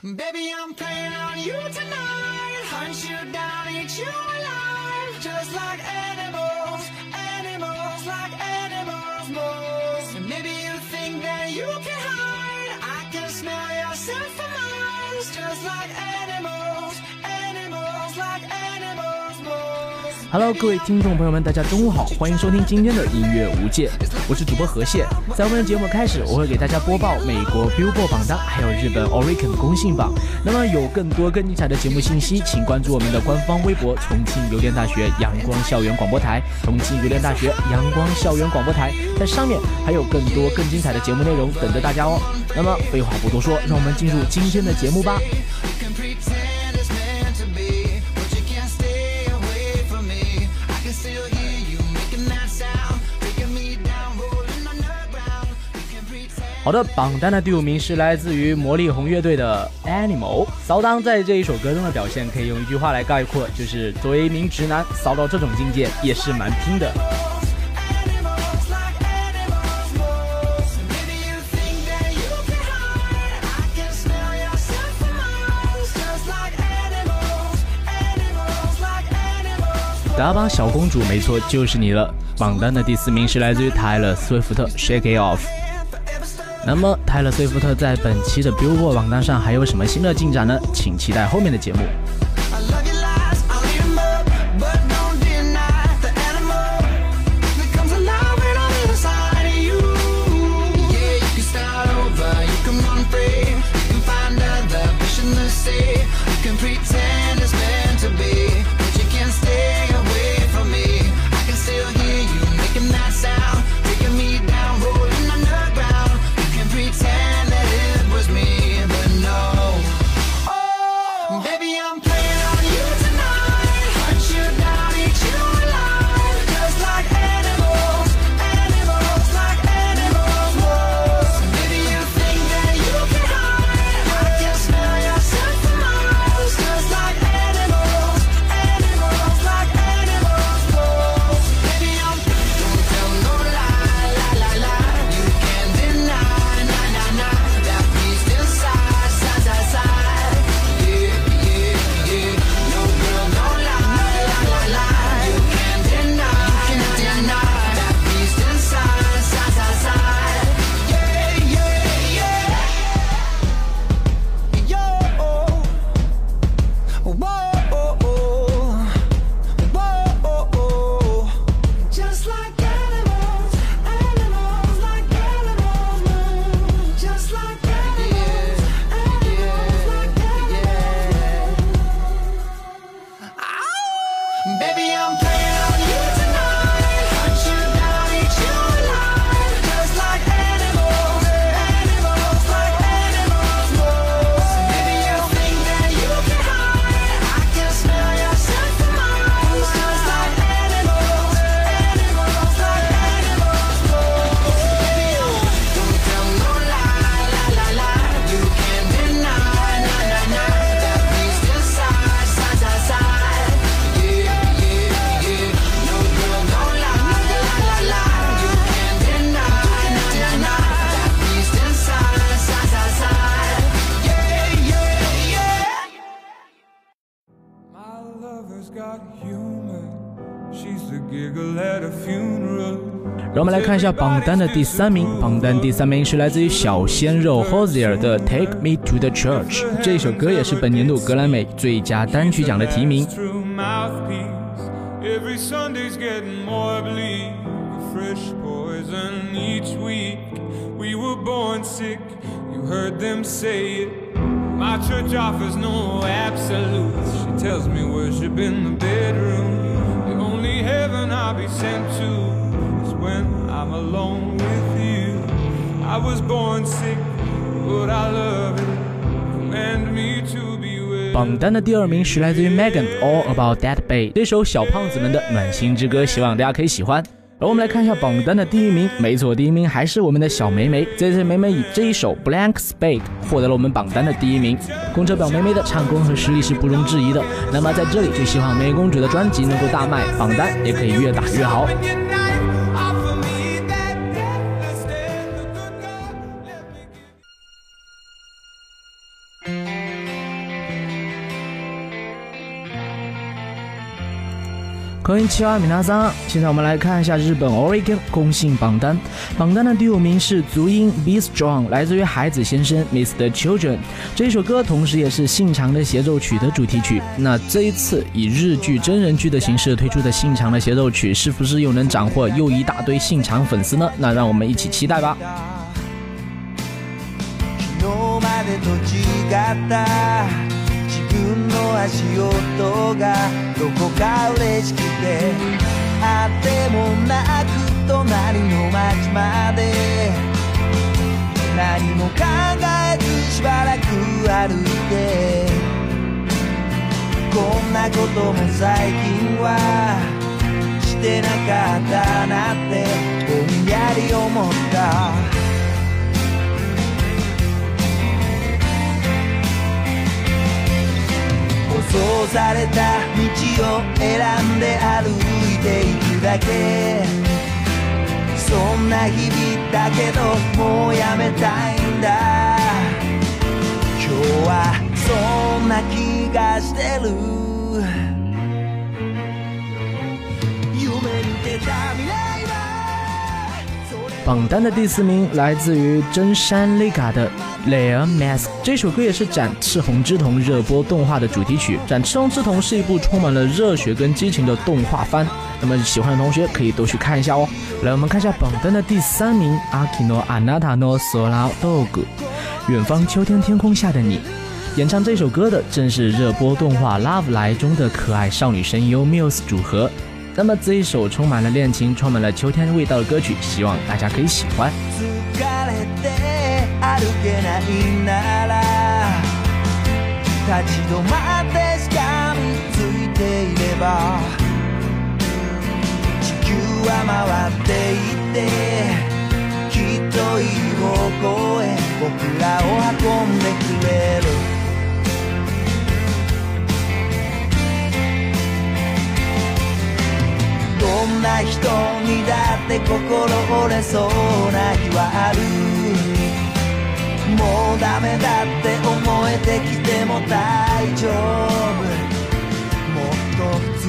Baby, I'm playing on you tonight. Hunt you down, eat you alive. Just like animals, animals, like animals, moles. Maybe you think that you can hide. I can smell yourself for miles. Just like animals, Hello，各位听众朋友们，大家中午好，欢迎收听今天的音乐无界，我是主播何谢。在我们的节目开始，我会给大家播报美国 Billboard 榜单，还有日本 Oricon 公信榜。那么有更多更精彩的节目信息，请关注我们的官方微博“重庆邮电大学阳光校园广播台”，重庆邮电大学阳光校园广播台，在上面还有更多更精彩的节目内容等着大家哦。那么废话不多说，让我们进入今天的节目吧。好的，榜单的第五名是来自于魔力红乐队的 Animal。骚当在这一首歌中的表现，可以用一句话来概括，就是作为一名直男，骚到这种境界也是蛮拼的。打榜小公主，没错，就是你了。榜单的第四名是来自于泰勒·斯威夫特，《Shake It Off》。那么，泰勒·斯威夫特在本期的 Billboard 榜单上还有什么新的进展呢？请期待后面的节目。们来看一下榜单的第三名。榜单第三名是来自于小鲜肉 Hosier 的《Take Me to the Church》，这首歌也是本年度格莱美最佳单曲奖的提名。 True mouthpiece. Every Sunday's getting more bleak. Fresh poison each week. We were born sick. You heard them say it. My church offers no absolutes. She tells me worship in the bedroom. The only heaven I'll be sent to is when I'm alone with you. I was born sick, but I love. and me to be with 榜单的第二名是来自于 Megan《All About That Bay》这首小胖子们的暖心之歌，希望大家可以喜欢。而我们来看一下榜单的第一名，没错，第一名还是我们的小梅梅。这次梅梅以这一首《Blank Spade》获得了我们榜单的第一名。公车表梅梅的唱功和实力是不容置疑的。那么在这里就希望梅公主的专辑能够大卖，榜单也可以越打越好。欢迎七二米纳桑。现在我们来看一下日本 Oregon 公信榜单，榜单的第五名是足音 Be Strong，来自于孩子先生 mister Children 这一首歌，同时也是信长的协奏曲的主题曲。那这一次以日剧真人剧的形式推出的信长的协奏曲，是不是又能斩获又一大堆信长粉丝呢？那让我们一起期待吧。の足音がどこか嬉しくてあってもなく隣の町まで何も考えずしばらく歩いてこんなことも最近はしてなかったなってぼんやり思った。そうされた道を選んで歩いていくだけ。そんな日々だけどもうやめたいんだ。今日はそんな気がしてる。夢見てた榜单的第四名来自于真山丽嘎的《Layer Mask》，这首歌也是《展赤红之瞳》热播动画的主题曲。《展赤红之瞳》是一部充满了热血跟激情的动画番，那么喜欢的同学可以都去看一下哦。来，我们看一下榜单的第三名，Akino Anata no Sora Dog，《远方秋天天空下的你》。演唱这首歌的正是热播动画《Love Live》中的可爱少女声优 Muse 组合。那么这一首充满了恋情、充满了秋天味道的歌曲，希望大家可以喜欢。どんんな人にだって心折れそうな日はあるもうダメだって思えてきても大丈夫もっと強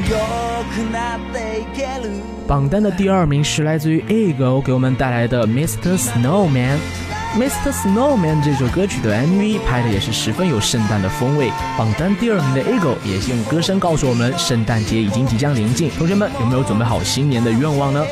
くなっていける榜单的第二名是来自于 Ego 给我们带来的 Mr. Snowman。Mr. Snowman 这首歌曲的 MV 拍的也是十分有圣诞的风味。榜单第二名的 Ego 也是用歌声告诉我们，圣诞节已经即将临近。同学们有没有准备好新年的愿望呢？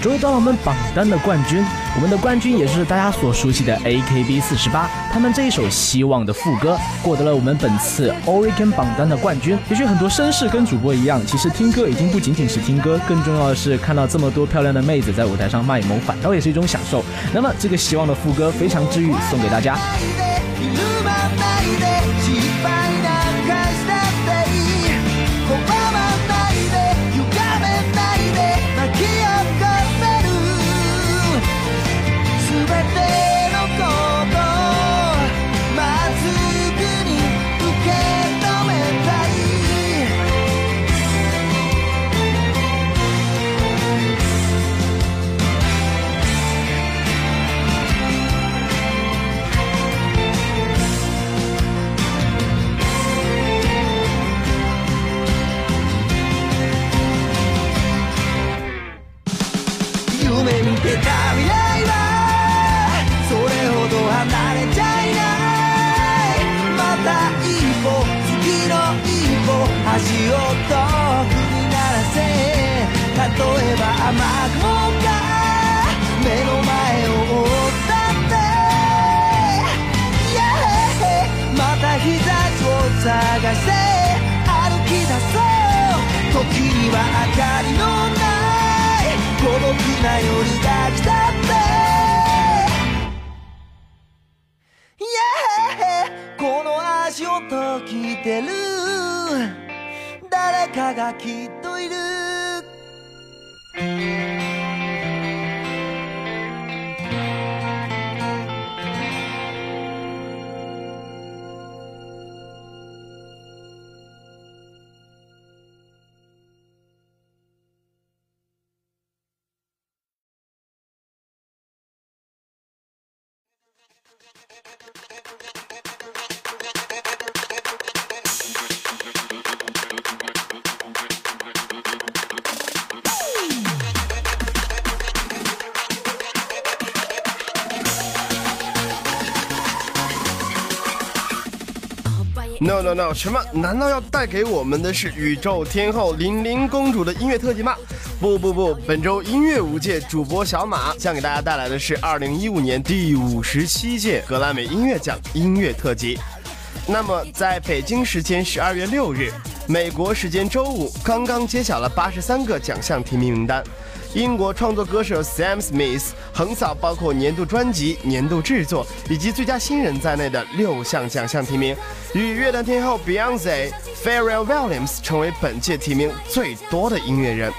终于到了我们榜单的冠军，我们的冠军也是大家所熟悉的 AKB 四十八，他们这一首《希望》的副歌获得了我们本次 Oricon 榜单的冠军。也许很多绅士跟主播一样，其实听歌已经不仅仅是听歌，更重要的是看到这么多漂亮的妹子在舞台上卖萌，反倒也是一种享受。那么这个《希望》的副歌非常治愈，送给大家。ジオと聞いてる。誰かがきっといる。No No 什么？难道要带给我们的是宇宙天后玲玲公主的音乐特辑吗？不不不，本周音乐无界主播小马将给大家带来的是2015年第五十七届格莱美音乐奖音乐特辑。那么，在北京时间十二月六日，美国时间周五，刚刚揭晓了八十三个奖项提名名单。英国创作歌手 Sam Smith 横扫包括年度专辑、年度制作以及最佳新人在内的六项奖项提名，与乐坛天后 Beyonce、Pharrell Williams 成为本届提名最多的音乐人。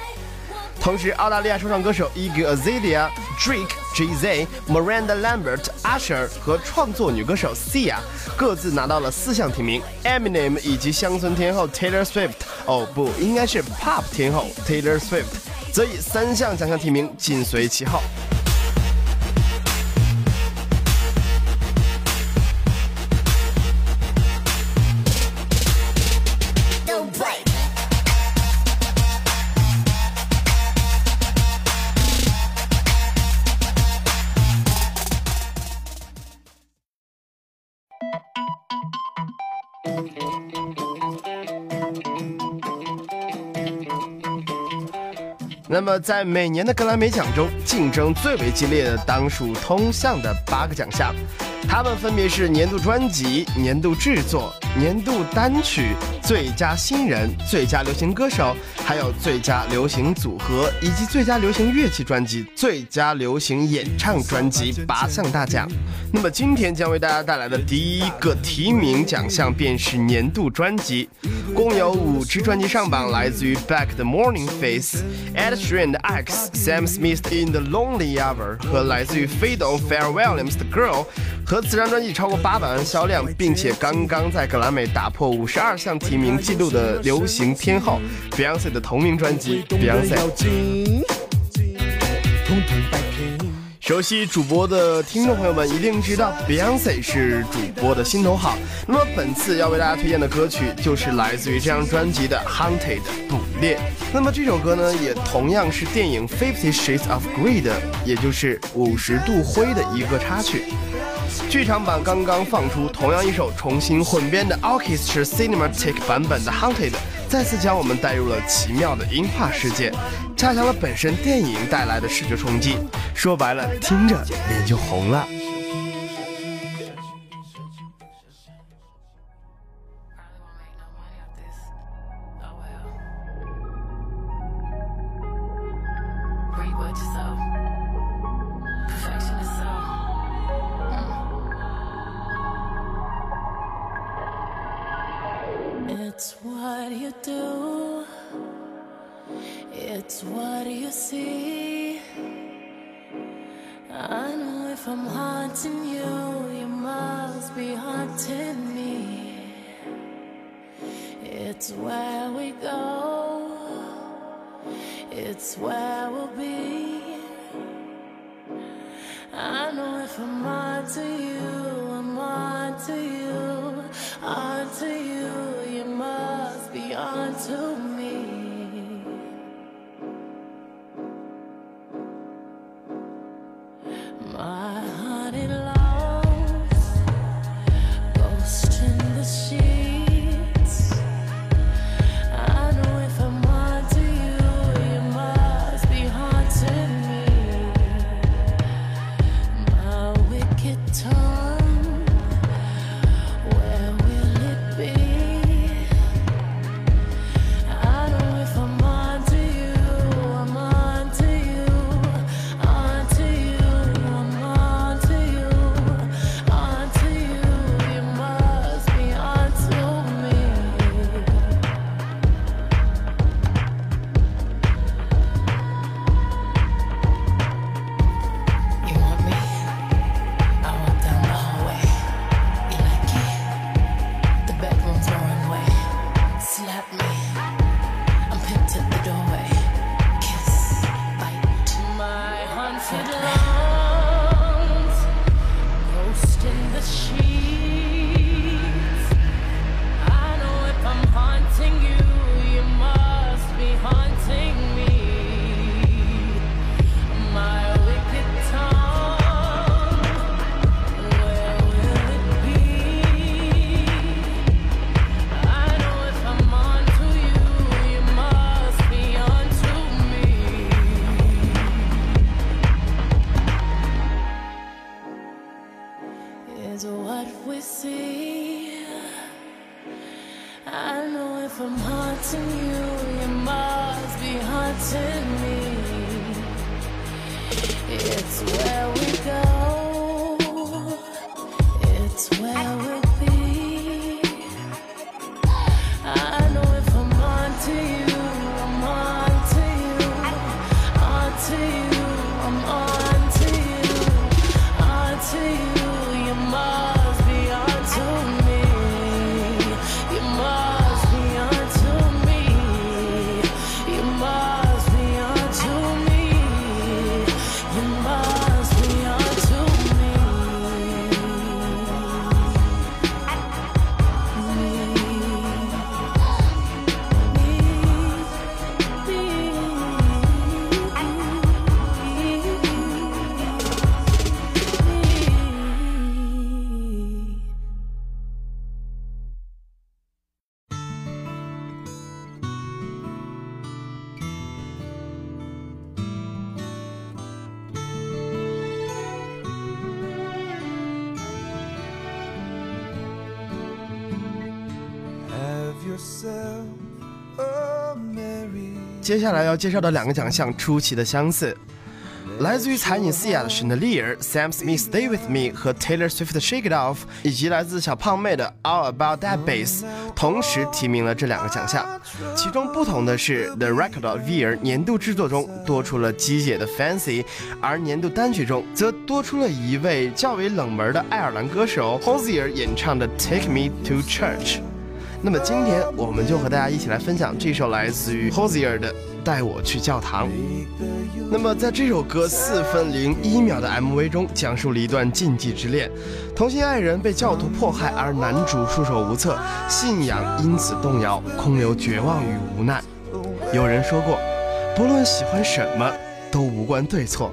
同时，澳大利亚说唱歌手 Iggy Azalea、Drake、Jay-Z、Miranda Lambert、Usher 和创作女歌手 Sia 各自拿到了四项提名。Eminem 以及乡村天后 Taylor Swift，哦不，应该是 Pop 天后 Taylor Swift。则以三项奖项提名紧随其后。那么，在每年的格莱美奖中，竞争最为激烈的当属通向的八个奖项，它们分别是年度专辑、年度制作、年度单曲、最佳新人、最佳流行歌手，还有最佳流行组合以及最佳流行乐器专辑、最佳流行演唱专辑八项大奖。那么，今天将为大家带来的第一个提名奖项便是年度专辑，共有五支专辑上榜，来自于 Back the Morning Face、Ed Sheeran 的 X、Sam Smith 的 In the Lonely Hour 和来自于 Fido、Williams 的 Girl，和此张专辑超过八百万销量，并且刚刚在格完美打破五十二项提名纪录的流行天后 Beyonce 的同名专辑 Beyonce。熟悉主播的听众朋友们一定知道，Beyonce 是主播的心头好。那么本次要为大家推荐的歌曲就是来自于这张专辑的《Hunted》捕猎。那么这首歌呢，也同样是电影《Fifty Shades of Grey》的，也就是五十度灰的一个插曲。剧场版刚刚放出，同样一首重新混编的 Orchestra Cinematic 版本的《Haunted》，再次将我们带入了奇妙的音画世界，加强了本身电影带来的视觉冲击。说白了，听着脸就红了。It's where we'll be. I know if I'm on to you, I'm on to you, on to you. You must be on to me. to me. It's well. 接下来要介绍的两个奖项出奇的相似，来自于才女思雅的《Chandelier》，Sam Smith《Stay With Me》和 Taylor Swift 的《Shake It Off》，以及来自小胖妹的《All About That Bass》，同时提名了这两个奖项。其中不同的是，《The Record of Year》年度制作中多出了鸡姐的《Fancy》，而年度单曲中则多出了一位较为冷门的爱尔兰歌手 Hosier 演唱的《Take Me to Church》。那么今天我们就和大家一起来分享这首来自于 Hosier 的《带我去教堂》。那么在这首歌四分零一秒的 MV 中，讲述了一段禁忌之恋，同性爱人被教徒迫害，而男主束手无策，信仰因此动摇，空留绝望与无奈。有人说过，不论喜欢什么，都无关对错，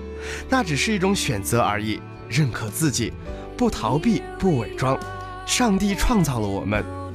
那只是一种选择而已。认可自己，不逃避，不伪装。上帝创造了我们，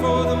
for the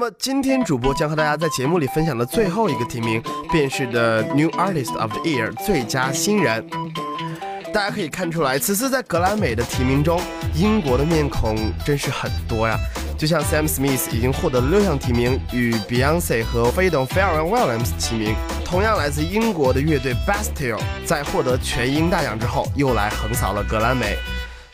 那么今天主播将和大家在节目里分享的最后一个提名，便是 The New Artist of the Year 最佳新人。大家可以看出来，此次在格莱美的提名中，英国的面孔真是很多呀。就像 Sam Smith 已经获得了六项提名，与 Beyonce 和飞董 Pharrell Williams 齐名。同样来自英国的乐队 Bastille 在获得全英大奖之后，又来横扫了格莱美。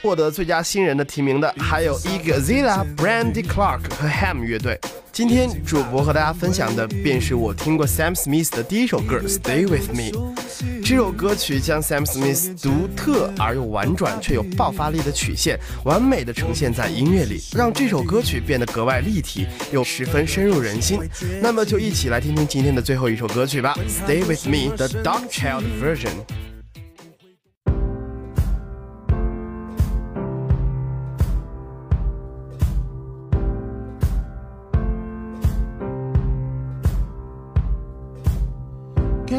获得最佳新人的提名的还有 Iggy Azalea、Brandy Clark 和 Ham 乐队。今天主播和大家分享的便是我听过 Sam Smith 的第一首歌《Stay with Me》。这首歌曲将 Sam Smith 独特而又婉转却有爆发力的曲线，完美的呈现在音乐里，让这首歌曲变得格外立体，又十分深入人心。那么就一起来听听今天的最后一首歌曲吧，《Stay with Me》的 Dark Child Version。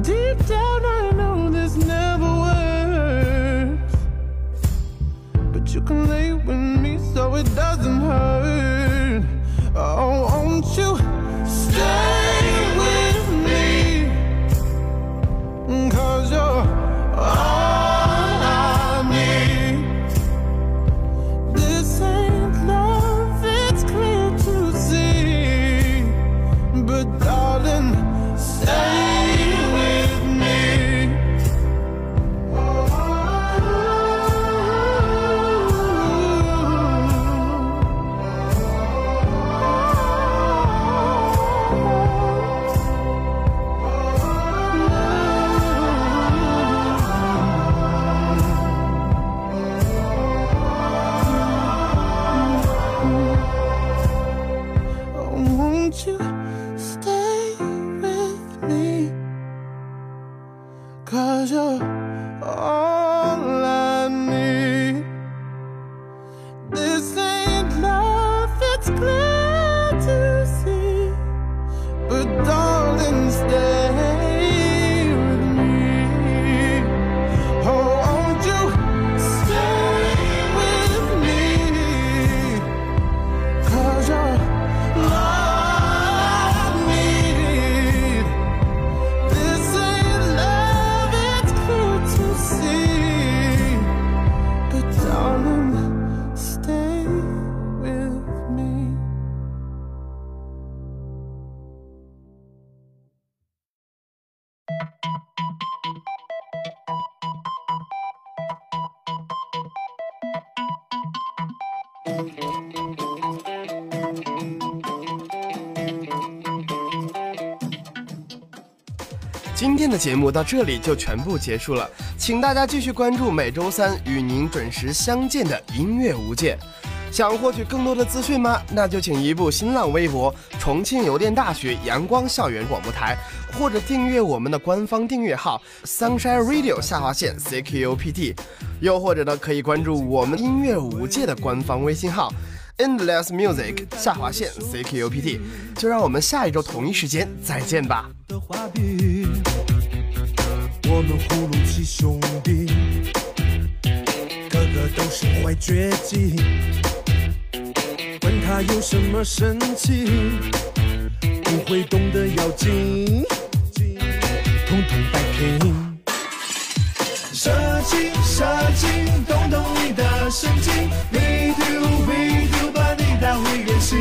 Deep down, I know this never works. But you can lay with me so it doesn't want you. 今天的节目到这里就全部结束了，请大家继续关注每周三与您准时相见的音乐无界。想获取更多的资讯吗？那就请移步新浪微博重庆邮电大学阳光校园广播台，或者订阅我们的官方订阅号 Sunshine Radio 下划线 C Q U P T，又或者呢可以关注我们音乐无界的官方微信号 Endless Music 下划线 CQPT。就让我们下一周同一时间再见吧。我们葫芦七兄弟，个个都是坏绝技。问他有什么神奇，不会懂的妖精，统统摆平。射精，射精，动动你的神经，We do, we do，把你带回原形。